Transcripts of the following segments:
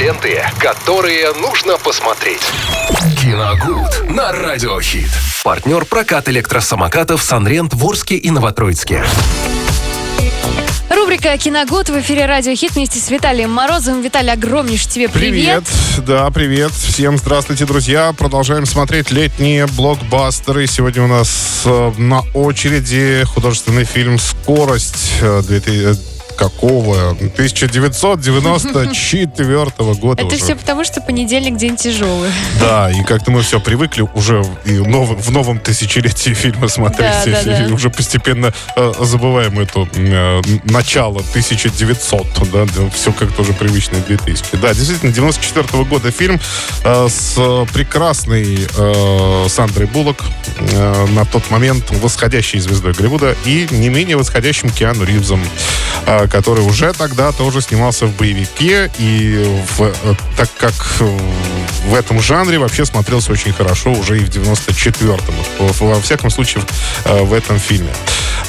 ленты, которые нужно посмотреть. Киногуд на Радиохит. Партнер прокат электросамокатов «Санрент» в Орске и Новотроицке. Рубрика «Киногод» в эфире «Радио Хит» вместе с Виталием Морозовым. Виталий, огромнейший тебе привет. Привет, да, привет. Всем здравствуйте, друзья. Продолжаем смотреть летние блокбастеры. Сегодня у нас э, на очереди художественный фильм «Скорость» э, 2000 какого? 1994 года Это уже. все потому, что понедельник день тяжелый. Да, и как-то мы все привыкли уже и нов- в новом тысячелетии фильма смотреть. Да, да, и уже постепенно э, забываем это э, начало 1900. Да, все как-то уже привычное 2000. Да, действительно, 94 года фильм э, с прекрасной э, Сандрой Буллок, э, на тот момент восходящей звездой Голливуда, и не менее восходящим Киану Ривзом, э, который уже тогда тоже снимался в боевике, и в, э, так как э, в этом жанре вообще смотрелся очень хорошо уже и в 94-м. В- Во всяком случае, э, в этом фильме.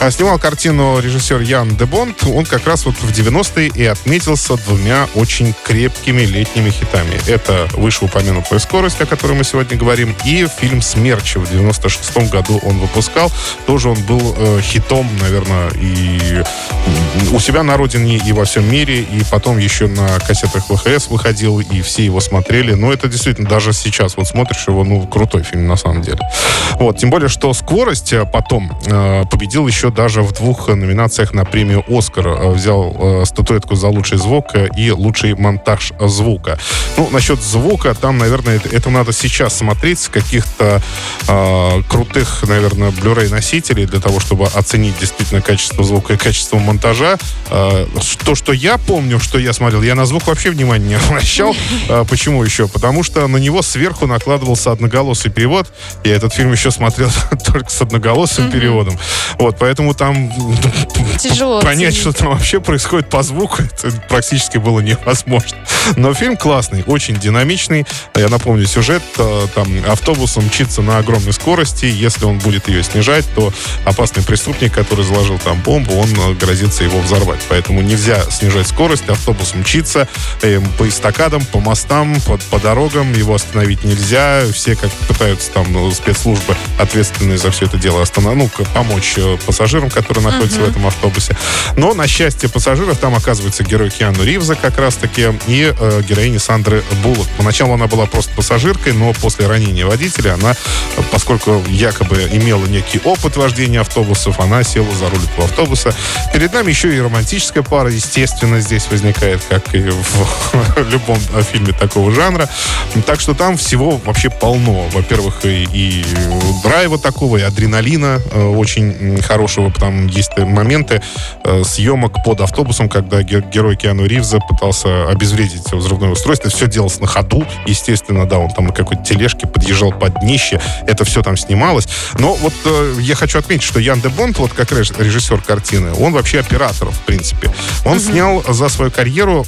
А Снимал картину режиссер Ян де Бонд. Он как раз вот в 90-е и отметился двумя очень крепкими летними хитами. Это вышеупомянутая «Скорость», о которой мы сегодня говорим, и фильм «Смерч» в 96-м году он выпускал. Тоже он был э, хитом, наверное, и у себя на родине, и во всем мире, и потом еще на кассетах ВХС выходил, и все его смотрели. Но это действительно даже сейчас вот смотришь его, ну, крутой фильм на самом деле. Вот, тем более, что «Скорость» э, потом э, победил еще даже в двух номинациях на премию «Оскар». Э, Взял э, статуэтку за лучший звук и лучший монтаж звука. Ну, насчет звука, там, наверное, это, это надо сейчас смотреть с каких-то э, крутых, наверное, Blu-ray носителей для того, чтобы оценить действительно качество звука и качество монтажа. Э, то, что я помню, что я смотрел, я на звук вообще внимания не обращал. Э, почему еще? Потому что на него сверху накладывался одноголосый перевод. Я этот фильм еще смотрел только с одноголосым переводом. Вот, поэтому там Тяжело понять, оценить. что там вообще происходит по звуку, это практически было невозможно. Но фильм классный, очень динамичный. Я напомню, сюжет, э, там автобус мчится на огромной скорости. Если он будет ее снижать, то опасный преступник, который заложил там бомбу, он э, грозится его взорвать. Поэтому нельзя снижать скорость, автобус мчится э, по эстакадам, по мостам, по, по дорогам, его остановить нельзя. Все как пытаются там ну, спецслужбы, ответственные за все это дело, останов... ну, помочь э, пассажирам, которые находятся в этом автобусе. Но, на счастье пассажиров, там оказывается герой Киану Ривза как раз-таки и э, героиня Сандры Буллок. Поначалу она была просто пассажиркой, но после ранения водителя она, поскольку якобы имела некий опыт вождения автобусов, она села за руль этого автобуса. Перед нами еще и романтическая пара, естественно, здесь возникает, как и в любом фильме такого жанра. Так что там всего вообще полно. Во-первых, и, и драйва такого, и адреналина э, очень м, хорошего. Там есть моменты э, съемок под автобусом, когда ге- герой Киану Ривза пытался обезвредить взрывное устройство. Все делалось на ходу. Естественно, да, он там на какой-то тележке подъезжал под днище. Это все там снималось. Но вот э, я хочу отметить, что Ян де Бонд, вот как реж- режиссер картины, он вообще оператор, в принципе. Он снял за свою карьеру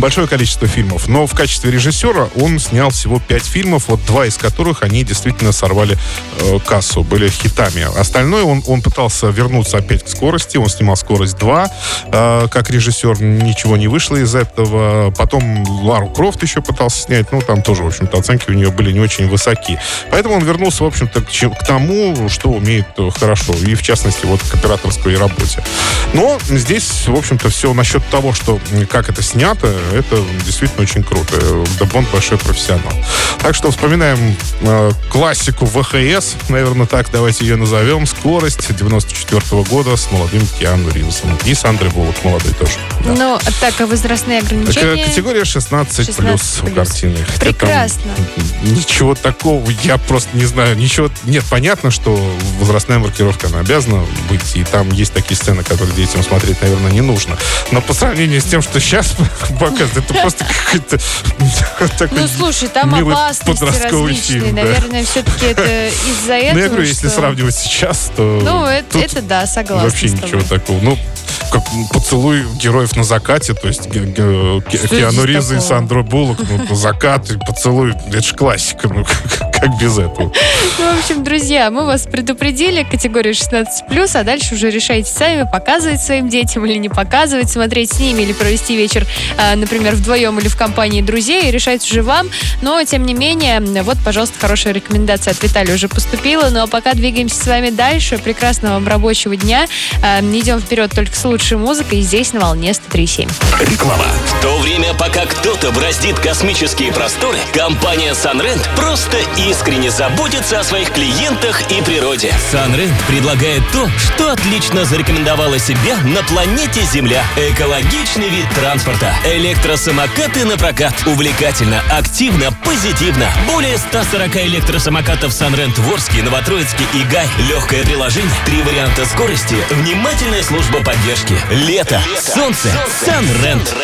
большое количество фильмов, но в качестве режиссера он снял всего пять фильмов, вот два из которых они действительно сорвали э, кассу, были хитами. Остальное он, он пытался вернуться опять к скорости, он снимал «Скорость 2», э, как режиссер, ничего не вышло из этого. Потом Лару Крофт еще пытался снять, ну, там тоже, в общем-то, оценки у нее были не очень высоки. Поэтому он вернулся, в общем-то, к, к тому, что умеет э, хорошо, и в частности, вот к операторской работе. Но здесь, в общем-то, все насчет того, что как это снято, это действительно очень круто. Да Бонд большой профессионал. Так что вспоминаем э, классику ВХС, наверное, так давайте ее назовем. «Скорость» 94 года с молодым Киану Ривзом. И Сандрой Буллок молодой тоже. Да. Ну, так, а возрастные ограничения? Категория 16, 16 плюс в картине. Хотя там Прекрасно. Ничего такого, я просто не знаю. Ничего. Нет, понятно, что возрастная маркировка, она обязана быть. И там есть такие сцены, которые детям смотреть, наверное, не нужно. Но по сравнению с тем, что сейчас показывают, это просто какой-то такой Ну, слушай, там опасности подростковый различные. Наверное, все-таки это из-за этого, Ну, я говорю, если сравнивать сейчас, то Ну, это, да, согласна вообще ничего такого. Ну, как поцелуй героев на закате, то есть ге- Киану Ривз и? Сандро Буллок, ну, закат и поцелуй, это же классика, ну, как, как без этого. Ну, в общем, друзья, мы вас предупредили, категория 16+, а дальше уже решайте сами, показывать своим детям или не показывать, смотреть с ними или провести вечер, а, например, вдвоем или в компании друзей, решать уже вам. Но, тем не менее, вот, пожалуйста, хорошая рекомендация от Виталия уже поступила. Ну, а пока двигаемся с вами дальше. Прекрасного вам рабочего дня. А, идем вперед только с лучшей музыкой здесь на волне 103.7. Реклама. В то время, пока кто-то браздит космические просторы, компания Sunrent просто искренне заботится о своих клиентах и природе. Sunrent предлагает то, что отлично зарекомендовало себя на планете Земля. Экологичный вид транспорта. Электросамокаты на прокат. Увлекательно, активно, позитивно. Более 140 электросамокатов Sunrent в Орске, Новотроицке и Гай. Легкое приложение. Три варианта скорости. Внимательная служба поддержки. Лето. Солнце. Sunrent.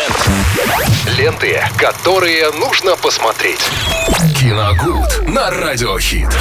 Ленты, которые нужно посмотреть. Киногуд на радиохит.